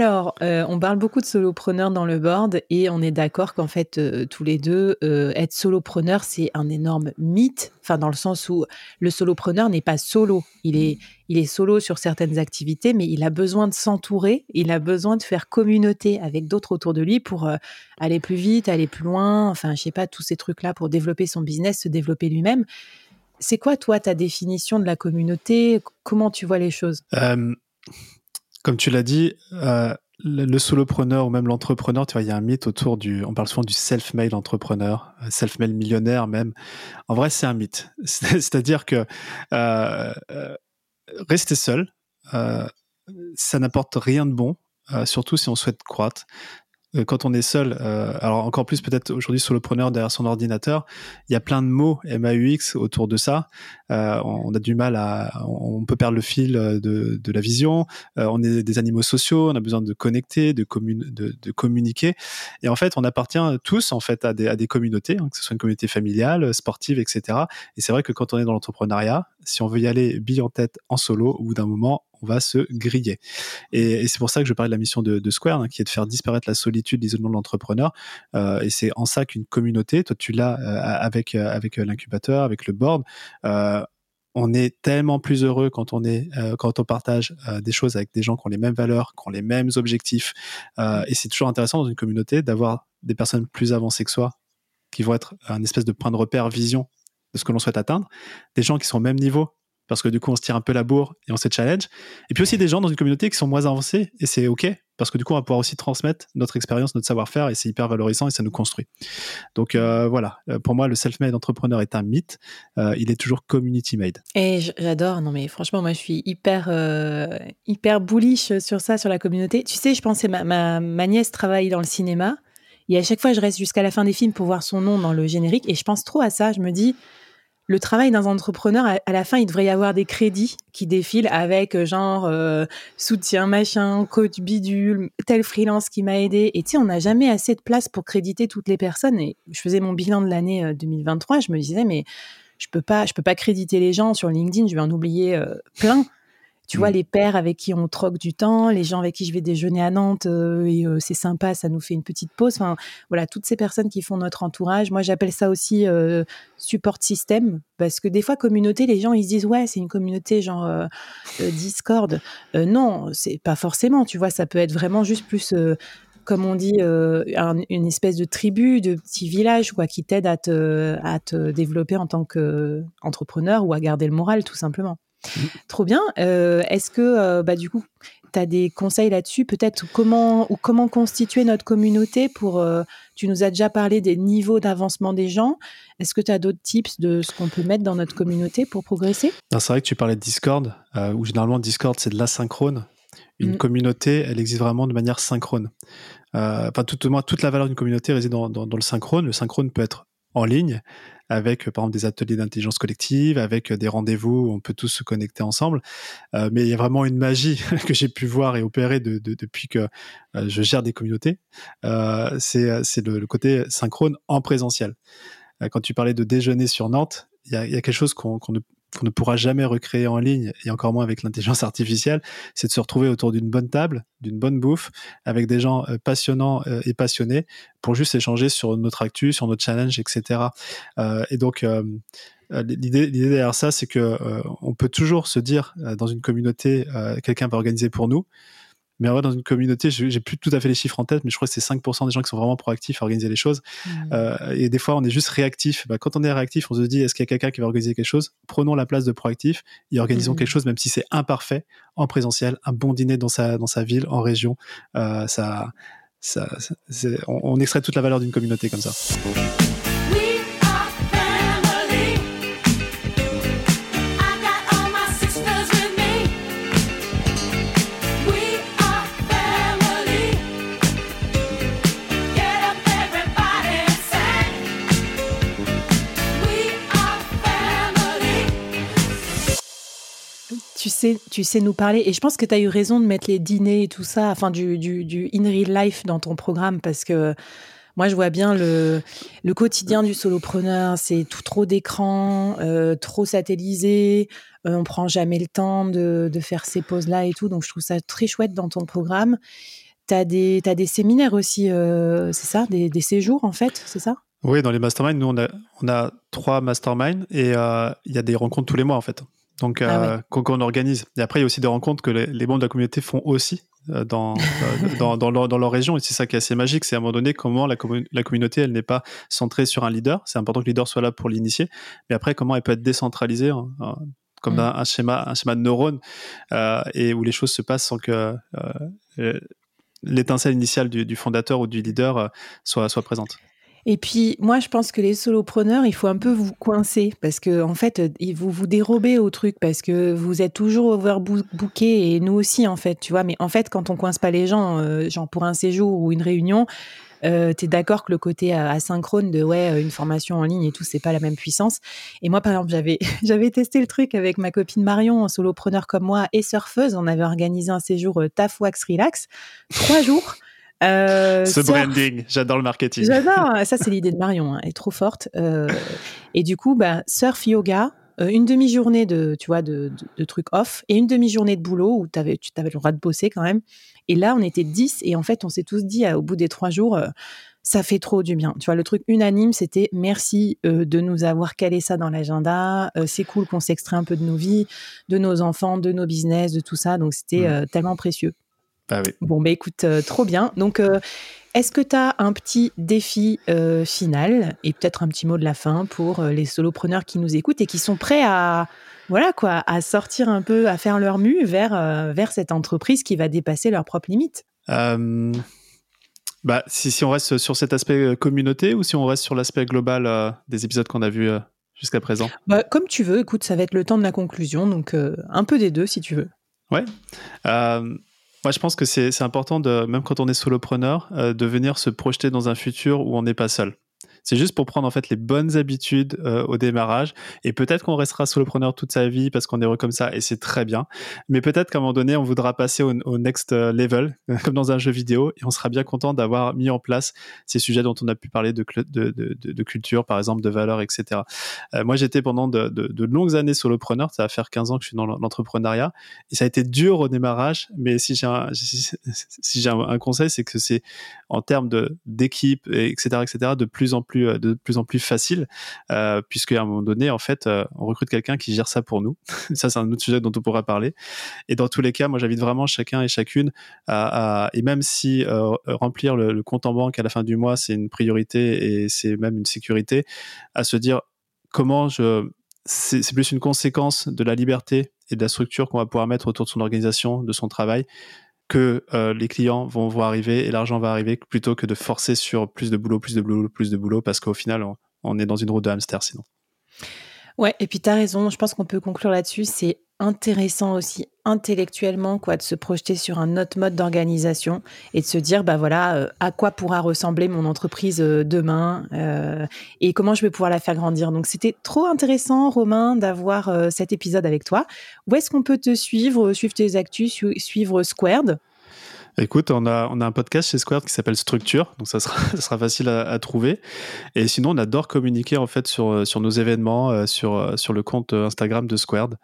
Alors, euh, on parle beaucoup de solopreneurs dans le board et on est d'accord qu'en fait, euh, tous les deux, euh, être solopreneur, c'est un énorme mythe. Enfin, dans le sens où le solopreneur n'est pas solo. Il est, il est solo sur certaines activités, mais il a besoin de s'entourer. Il a besoin de faire communauté avec d'autres autour de lui pour aller plus vite, aller plus loin. Enfin, je sais pas, tous ces trucs-là pour développer son business, se développer lui-même. C'est quoi, toi, ta définition de la communauté? Comment tu vois les choses? Comme tu l'as dit, euh, le, solopreneur ou même l'entrepreneur, tu vois, il y a un mythe autour du, on parle souvent du self-made entrepreneur, euh, self-made millionnaire même. En vrai, c'est un mythe. C'est-à-dire que euh, rester seul, ça n'apporte rien de bon, surtout si on souhaite croître. Euh, quand on est seul, euh, alors encore plus peut-être aujourd'hui solopreneur derrière son ordinateur, il y a plein de mots MAUX autour de ça. Euh, on a du mal à, on peut perdre le fil de, de la vision. on est des animaux sociaux, on a besoin de connecter, de, de, de, communiquer. Et en fait, on appartient tous en fait à des, à des communautés, hein, que ce soit une communauté familiale, sportive, etc. Et c'est vrai que quand on est dans l'entrepreneuriat, si on veut y aller bille en tête en solo, au bout d'un moment, on va se griller. Et, c'est pour ça que je parlais de la mission de, Square, hein, qui est de faire disparaître la solitude, l'isolement de l'entrepreneur. Euh, et c'est en ça qu'une communauté, toi tu l'as euh, avec, euh, avec l'incubateur, avec le board, on est tellement plus heureux quand on est quand on partage des choses avec des gens qui ont les mêmes valeurs, qui ont les mêmes objectifs. et c'est toujours intéressant dans une communauté d'avoir des personnes plus avancées que soi, qui vont être un espèce de point de repère, vision de ce que l'on souhaite atteindre, des gens qui sont au même niveau parce que du coup on se tire un peu la bourre et on se challenge. Et puis aussi des gens dans une communauté qui sont moins avancés et c'est ok parce que du coup on va pouvoir aussi transmettre notre expérience, notre savoir-faire et c'est hyper valorisant et ça nous construit. Donc euh, voilà, euh, pour moi le self-made entrepreneur est un mythe, euh, il est toujours community made. Et j'adore, non mais franchement moi je suis hyper hyper bullish sur ça, sur la communauté. Tu sais, je pensais ma, ma, ma nièce travaille dans le cinéma. Et à chaque fois, je reste jusqu'à la fin des films pour voir son nom dans le générique. Et je pense trop à ça. Je me dis, le travail d'un entrepreneur, à, la fin, il devrait y avoir des crédits qui défilent avec euh, genre euh, soutien machin, coach bidule, tel freelance qui m'a aidé. Et tu sais, on n'a jamais assez de place pour créditer toutes les personnes. Et je faisais mon bilan de l'année 2023, euh, je me disais, mais je peux peux pas créditer les gens sur LinkedIn, je vais en oublier plein. Tu vois, mm. les pères avec qui on troque du temps, les gens avec qui je vais déjeuner à Nantes, euh, et euh, c'est sympa, ça nous fait une petite pause. Enfin, voilà, toutes ces personnes qui font notre entourage. Moi, j'appelle ça aussi euh, support système, parce que des fois, communauté, les gens, ils se disent, ouais, c'est une communauté genre Discord. non, c'est pas forcément, tu vois, ça peut être vraiment juste plus comme on dit, une espèce de tribu, de petit village, quoi, qui t'aide à te, à te développer en tant qu'entrepreneur ou à garder le moral, tout simplement. Trop bien. Euh, est-ce que, euh, bah, du coup, tu as des conseils là-dessus Peut-être comment, ou comment constituer notre communauté pour. Euh, tu nous as déjà parlé des niveaux d'avancement des gens. Est-ce que tu as d'autres tips de ce qu'on peut mettre dans notre communauté pour progresser? C'est vrai que tu parlais de Discord, où généralement Discord, c'est de l'asynchrone. Une mm. communauté, elle existe vraiment de manière synchrone. Enfin, tout, moins, toute la valeur d'une communauté réside dans, dans le synchrone. Le synchrone peut être en ligne, avec par exemple des ateliers d'intelligence collective, avec des rendez-vous où on peut tous se connecter ensemble. Euh, mais il y a vraiment une magie que j'ai pu voir et opérer de, depuis que euh, je gère des communautés. Euh, c'est le, côté synchrone en présentiel. quand tu parlais de déjeuner sur Nantes, il y a, quelque chose qu'on ne qu'on ne pourra jamais recréer en ligne, et encore moins avec l'intelligence artificielle, c'est de se retrouver autour d'une bonne table, d'une bonne bouffe, avec des gens euh, passionnants euh, et passionnés, pour juste échanger sur notre actu, sur notre challenge, etc. Euh, et donc, l'idée, derrière ça, c'est que on peut toujours se dire dans une communauté, quelqu'un va organiser pour nous. Mais en dans une communauté, j'ai plus tout à fait les chiffres en tête, mais je crois que c'est 5% des gens qui sont vraiment proactifs à organiser les choses. Mmh. Euh, et des fois, on est juste réactif. Bah, quand on est réactif, on se dit, est-ce qu'il y a quelqu'un qui va organiser quelque chose? Prenons la place de proactif et organisons mmh. quelque chose, même si c'est imparfait, en présentiel, un bon dîner dans sa, dans sa ville, en région. Euh, ça, ça, on, on extrait toute la valeur d'une communauté comme ça. Tu sais nous parler. Et je pense que tu as eu raison de mettre les dîners et tout ça, enfin du, du, du in real life dans ton programme parce que moi, je vois bien le, le quotidien du solopreneur. C'est tout trop d'écran, euh, trop satellisé. Euh, on prend jamais le temps de, de faire ces pauses-là et tout. Donc, je trouve ça très chouette dans ton programme. Tu as, des, séminaires aussi, euh, c'est ça? Des, des, séjours, en fait, c'est ça? Oui, dans les masterminds, nous, on a, on a trois masterminds et il y a des rencontres tous les mois, en fait. Donc, ah qu'on organise. Et après, il y a aussi des rencontres que les, les membres de la communauté font aussi. Euh, dans, dans, dans, leur, dans, leur, région. Et c'est ça qui est assez magique, c'est à un moment donné comment la, la communauté, elle n'est pas centrée sur un leader. C'est important que le leader soit là pour l'initier. Mais après, comment elle peut être décentralisée hein, hein, comme mm. un, schéma, un schéma de neurones euh, et où les choses se passent sans que euh, l'étincelle initiale du, du, fondateur ou du leader soit, soit présente. Et puis, moi, je pense que les solopreneurs, il faut un peu vous coincer parce que, en fait, vous vous dérobez au truc parce que vous êtes toujours overbooké et nous aussi, en fait, tu vois. Mais en fait, quand on coince pas les gens, euh, genre pour un séjour ou une réunion, euh, tu es d'accord que le côté asynchrone de ouais euh, une formation en ligne et tout c'est pas la même puissance. Et moi par exemple j'avais j'avais testé le truc avec ma copine Marion solopreneur comme moi et surfeuse. On avait organisé un séjour euh, wax relax. Trois jours euh, Ce branding, j'adore le marketing. J'adore, ça c'est l'idée de Marion, hein, elle est trop forte. Euh, et du coup, bah, surf yoga, euh, une demi-journée de, tu vois, de, de, trucs off et une demi-journée de boulot où avais, tu avais le droit de bosser quand même. Et là, on était 10 et en fait, on s'est tous dit au bout des trois jours, ça fait trop du bien. Tu vois, le truc unanime, c'était merci de nous avoir calé ça dans l'agenda. c'est cool qu'on s'extrait un peu de nos vies, de nos enfants, de nos business, de tout ça. Donc, c'était mmh. tellement précieux. Ah oui. Bon, bah écoute, euh, trop bien. Donc, euh, est-ce que tu as un petit défi euh, final et peut-être un petit mot de la fin pour les solopreneurs qui nous écoutent et qui sont prêts à, voilà quoi, à sortir un peu, à faire leur mue vers, vers cette entreprise qui va dépasser leurs propres limites? Bah, si, si on reste sur cet aspect communauté ou si on reste sur l'aspect global des épisodes qu'on a vus jusqu'à présent? Bah, Comme tu veux, écoute, ça va être le temps de la conclusion, donc un peu des deux si tu veux. Ouais. Moi, je pense que c'est important, de, même quand on est solopreneur, euh, de venir se projeter dans un futur où on n'est pas seul. C'est juste pour prendre en fait les bonnes habitudes euh, au démarrage. Et peut-être qu'on restera solopreneur toute sa vie parce qu'on est heureux comme ça et c'est très bien. Mais peut-être qu'à un moment donné, on voudra passer au, next euh, level, comme dans un jeu vidéo, et on sera bien content d'avoir mis en place ces sujets dont on a pu parler de, culture, par exemple, de valeurs, etc. Euh, moi, j'étais pendant de, longues années solopreneur. Ça va faire 15 ans que je suis dans l'entrepreneuriat. Et ça a été dur au démarrage. Mais si, j'ai un, conseil, c'est que c'est en termes d'équipe, etc., etc., de plus en plus euh, de plus en plus facile, euh, puisque à un moment donné, en fait, euh, on recrute quelqu'un qui gère ça pour nous. ça, c'est un autre sujet dont on pourra parler. Et dans tous les cas, moi, j'invite vraiment chacun et chacune à, et même si remplir le, compte en banque à la fin du mois, c'est une priorité et c'est même une sécurité, à se dire comment je c'est plus une conséquence de la liberté et de la structure qu'on va pouvoir mettre autour de son organisation, de son travail, que euh, les clients vont voir arriver et l'argent va arriver plutôt que de forcer sur plus de boulot, plus de boulot, plus de boulot, parce qu'au final, on, est dans une route de hamster sinon. Ouais, et puis tu as raison, je pense qu'on peut conclure là-dessus. C'est intéressant aussi intellectuellement quoi de se projeter sur un autre mode d'organisation et de se dire bah voilà euh, à quoi pourra ressembler mon entreprise euh, demain euh, et comment je vais pouvoir la faire grandir donc c'était trop intéressant Romain d'avoir cet épisode avec toi où est-ce qu'on peut te suivre suivre tes actus suivre Squared? Écoute, on a, on a un podcast chez Squared qui s'appelle Structure, donc ça sera, ça sera facile à, trouver. Et sinon, on adore communiquer en fait sur, sur nos événements, euh, sur, euh, sur le compte Instagram de Squared.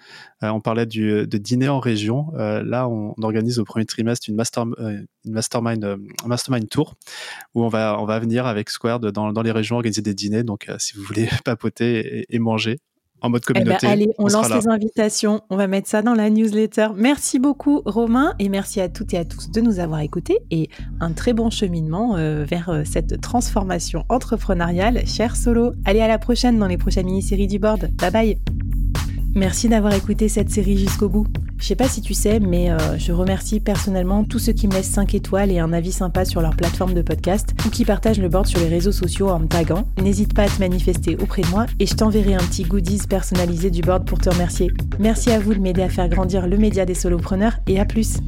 Euh, on parlait du, de dîner en région. là, on, organise au premier trimestre une, master, une mastermind, un mastermind tour où on va, on va venir avec Squared dans, dans les régions organiser des dîners. Donc, si vous voulez papoter et manger, en mode eh ben, communauté. allez, on, lance les invitations. On va mettre ça dans la newsletter. Merci beaucoup, Romain, et merci à toutes et à tous de nous avoir écoutés et un très bon cheminement euh, vers euh, cette transformation entrepreneuriale, cher Solo. Allez, à la prochaine dans les prochaines mini-séries du board. Bye bye. Merci d'avoir écouté cette série jusqu'au bout. Je sais pas si tu sais, mais euh, je remercie personnellement tous ceux qui me laissent 5 étoiles et un avis sympa sur leur plateforme de podcast ou qui partagent le board sur les réseaux sociaux en me taguant. N'hésite pas à te manifester auprès de moi et je t'enverrai un petit goodies personnalisé du board pour te remercier. Merci à vous de m'aider à faire grandir le média des solopreneurs et à plus.